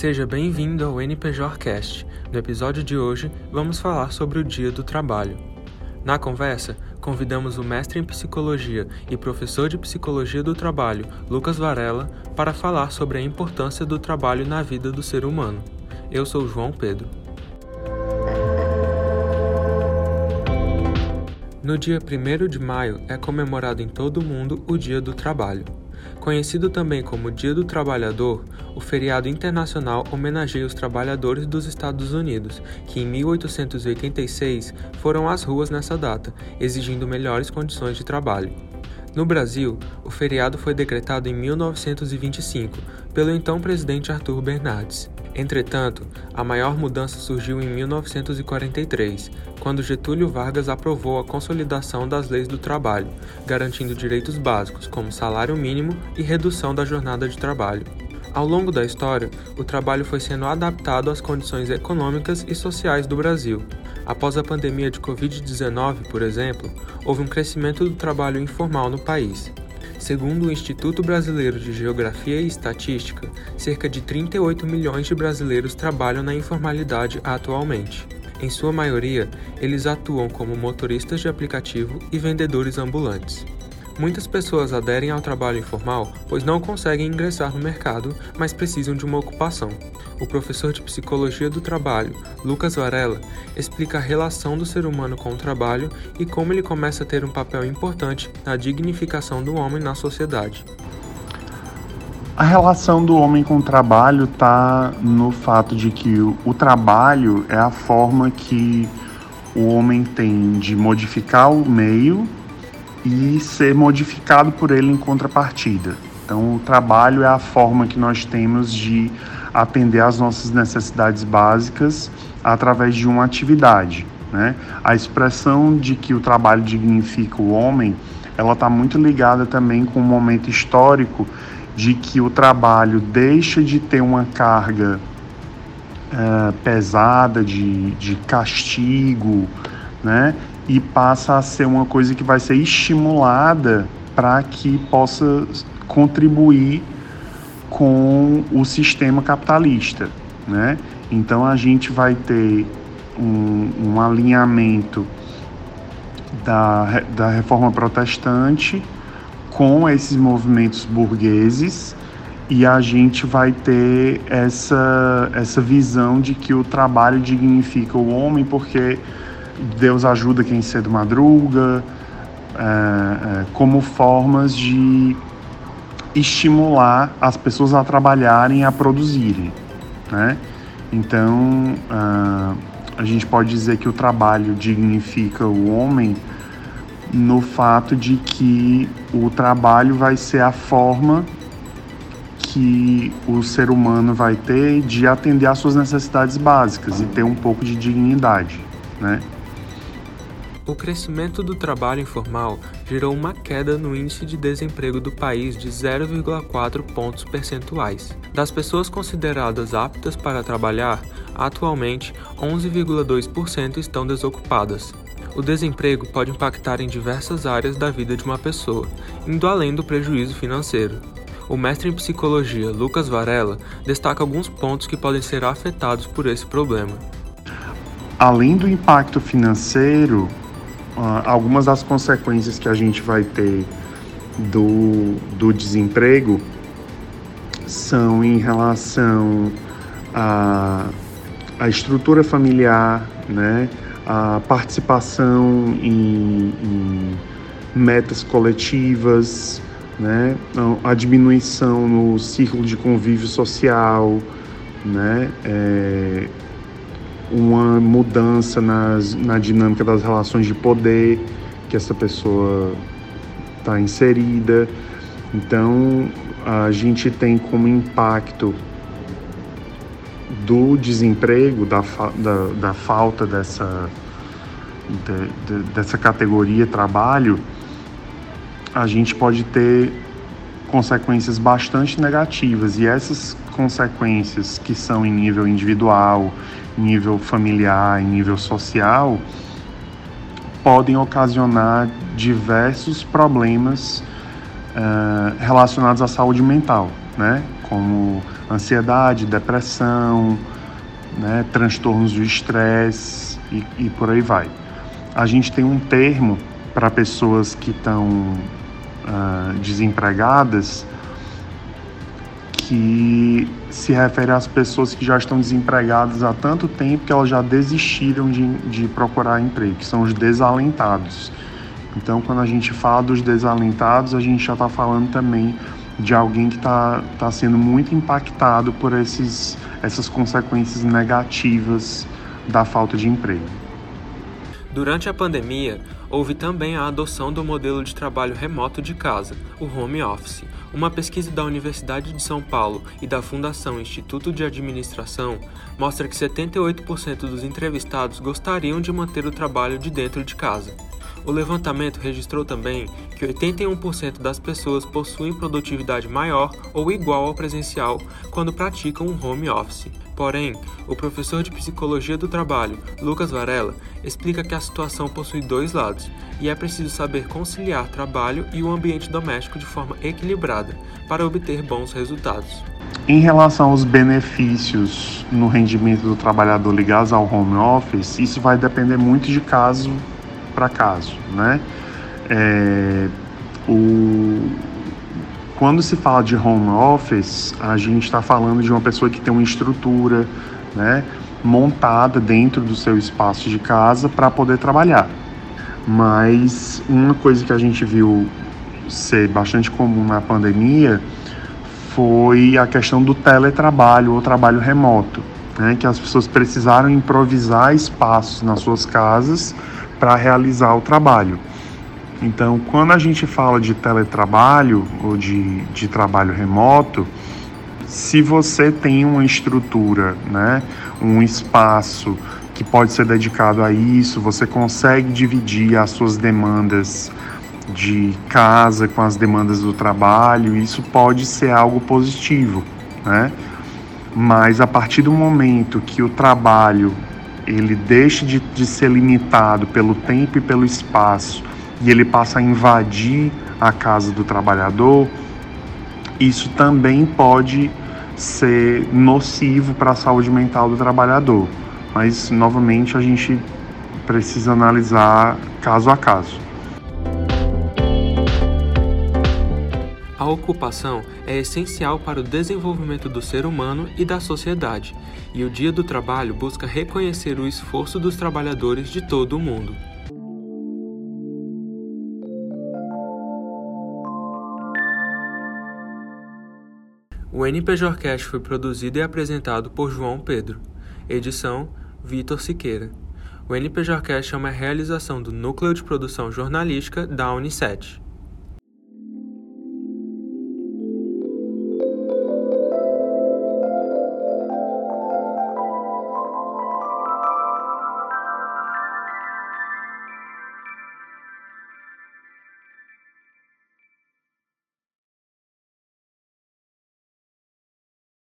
Seja bem-vindo ao NPJcast. No episódio de hoje, vamos falar sobre o Dia do Trabalho. Na conversa, convidamos o mestre em psicologia e professor de psicologia do trabalho, Lucas Varela, para falar sobre a importância do trabalho na vida do ser humano. Eu sou João Pedro. No dia 1 de maio é comemorado em todo o mundo o Dia do Trabalho. Conhecido também como Dia do Trabalhador, o feriado internacional homenageia os trabalhadores dos Estados Unidos, que em 1886 foram às ruas nessa data, exigindo melhores condições de trabalho. No Brasil, o feriado foi decretado em 1925 pelo então presidente Arthur Bernardes. Entretanto, a maior mudança surgiu em 1943, quando Getúlio Vargas aprovou a consolidação das leis do trabalho, garantindo direitos básicos como salário mínimo e redução da jornada de trabalho. Ao longo da história, o trabalho foi sendo adaptado às condições econômicas e sociais do Brasil. Após a pandemia de Covid-19, por exemplo, houve um crescimento do trabalho informal no país. Segundo o Instituto Brasileiro de Geografia e Estatística, cerca de 38 milhões de brasileiros trabalham na informalidade atualmente. Em sua maioria, eles atuam como motoristas de aplicativo e vendedores ambulantes. Muitas pessoas aderem ao trabalho informal pois não conseguem ingressar no mercado, mas precisam de uma ocupação. O professor de psicologia do trabalho, Lucas Varela, explica a relação do ser humano com o trabalho e como ele começa a ter um papel importante na dignificação do homem na sociedade. A relação do homem com o trabalho está no fato de que o trabalho é a forma que o homem tem de modificar o meio e ser modificado por ele em contrapartida. Então, o trabalho é a forma que nós temos de atender às nossas necessidades básicas através de uma atividade. Né? A expressão de que o trabalho dignifica o homem, ela está muito ligada também com o momento histórico de que o trabalho deixa de ter uma carga uh, pesada de, de castigo, né? E passa a ser uma coisa que vai ser estimulada para que possa contribuir com o sistema capitalista, né? Então a gente vai ter um, um alinhamento da, da reforma protestante com esses movimentos burgueses e a gente vai ter essa, essa visão de que o trabalho dignifica o homem porque Deus ajuda quem cedo madruga, é, é, como formas de estimular as pessoas a trabalharem, a produzirem, né? Então, uh, a gente pode dizer que o trabalho dignifica o homem no fato de que o trabalho vai ser a forma que o ser humano vai ter de atender às suas necessidades básicas e ter um pouco de dignidade, né? O crescimento do trabalho informal gerou uma queda no índice de desemprego do país de 0,4 pontos percentuais. Das pessoas consideradas aptas para trabalhar, atualmente 11,2% estão desocupadas. O desemprego pode impactar em diversas áreas da vida de uma pessoa, indo além do prejuízo financeiro. O mestre em psicologia Lucas Varela destaca alguns pontos que podem ser afetados por esse problema. Além do impacto financeiro, algumas das consequências que a gente vai ter do, do desemprego são em relação à, à estrutura familiar, né? a participação em, em metas coletivas, né? a diminuição no círculo de convívio social, né? É, uma mudança nas, na dinâmica das relações de poder que essa pessoa está inserida. Então, a gente tem como impacto do desemprego, da, da, da falta dessa, de, de, dessa categoria trabalho, a gente pode ter consequências bastante negativas e essas consequências que são em nível individual, nível familiar, em nível social, podem ocasionar diversos problemas uh, relacionados à saúde mental. né? Como ansiedade, depressão, né? transtornos do estresse e, e por aí vai. A gente tem um termo para pessoas que estão uh, desempregadas que se refere às pessoas que já estão desempregadas há tanto tempo que elas já desistiram de, de procurar emprego, que são os desalentados. Então, quando a gente fala dos desalentados, a gente já está falando também de alguém que está tá sendo muito impactado por esses, essas consequências negativas da falta de emprego. Durante a pandemia, houve também a adoção do modelo de trabalho remoto de casa, o home office. Uma pesquisa da Universidade de São Paulo e da Fundação Instituto de Administração mostra que 78% dos entrevistados gostariam de manter o trabalho de dentro de casa. O levantamento registrou também que 81% das pessoas possuem produtividade maior ou igual ao presencial quando praticam um home office. Porém, o professor de psicologia do trabalho, Lucas Varela, explica que a situação possui dois lados e é preciso saber conciliar trabalho e o ambiente doméstico de forma equilibrada para obter bons resultados. Em relação aos benefícios no rendimento do trabalhador ligados ao home office, isso vai depender muito de caso para caso, né? É, o, quando se fala de home office, a gente está falando de uma pessoa que tem uma estrutura, né, montada dentro do seu espaço de casa para poder trabalhar. Mas uma coisa que a gente viu ser bastante comum na pandemia foi a questão do teletrabalho ou trabalho remoto, né, que as pessoas precisaram improvisar espaços nas suas casas para realizar o trabalho. Então, quando a gente fala de teletrabalho ou de, de trabalho remoto, se você tem uma estrutura, né, um espaço que pode ser dedicado a isso, você consegue dividir as suas demandas de casa com as demandas do trabalho, isso pode ser algo positivo, né? Mas a partir do momento que o trabalho ele deixa de, de ser limitado pelo tempo e pelo espaço e ele passa a invadir a casa do trabalhador, isso também pode ser nocivo para a saúde mental do trabalhador. Mas, novamente, a gente precisa analisar caso a caso. A ocupação é essencial para o desenvolvimento do ser humano e da sociedade, e o Dia do Trabalho busca reconhecer o esforço dos trabalhadores de todo o mundo. O NPJorcast foi produzido e apresentado por João Pedro. Edição: Vitor Siqueira. O NPJorcast é uma realização do Núcleo de Produção Jornalística da Unicef.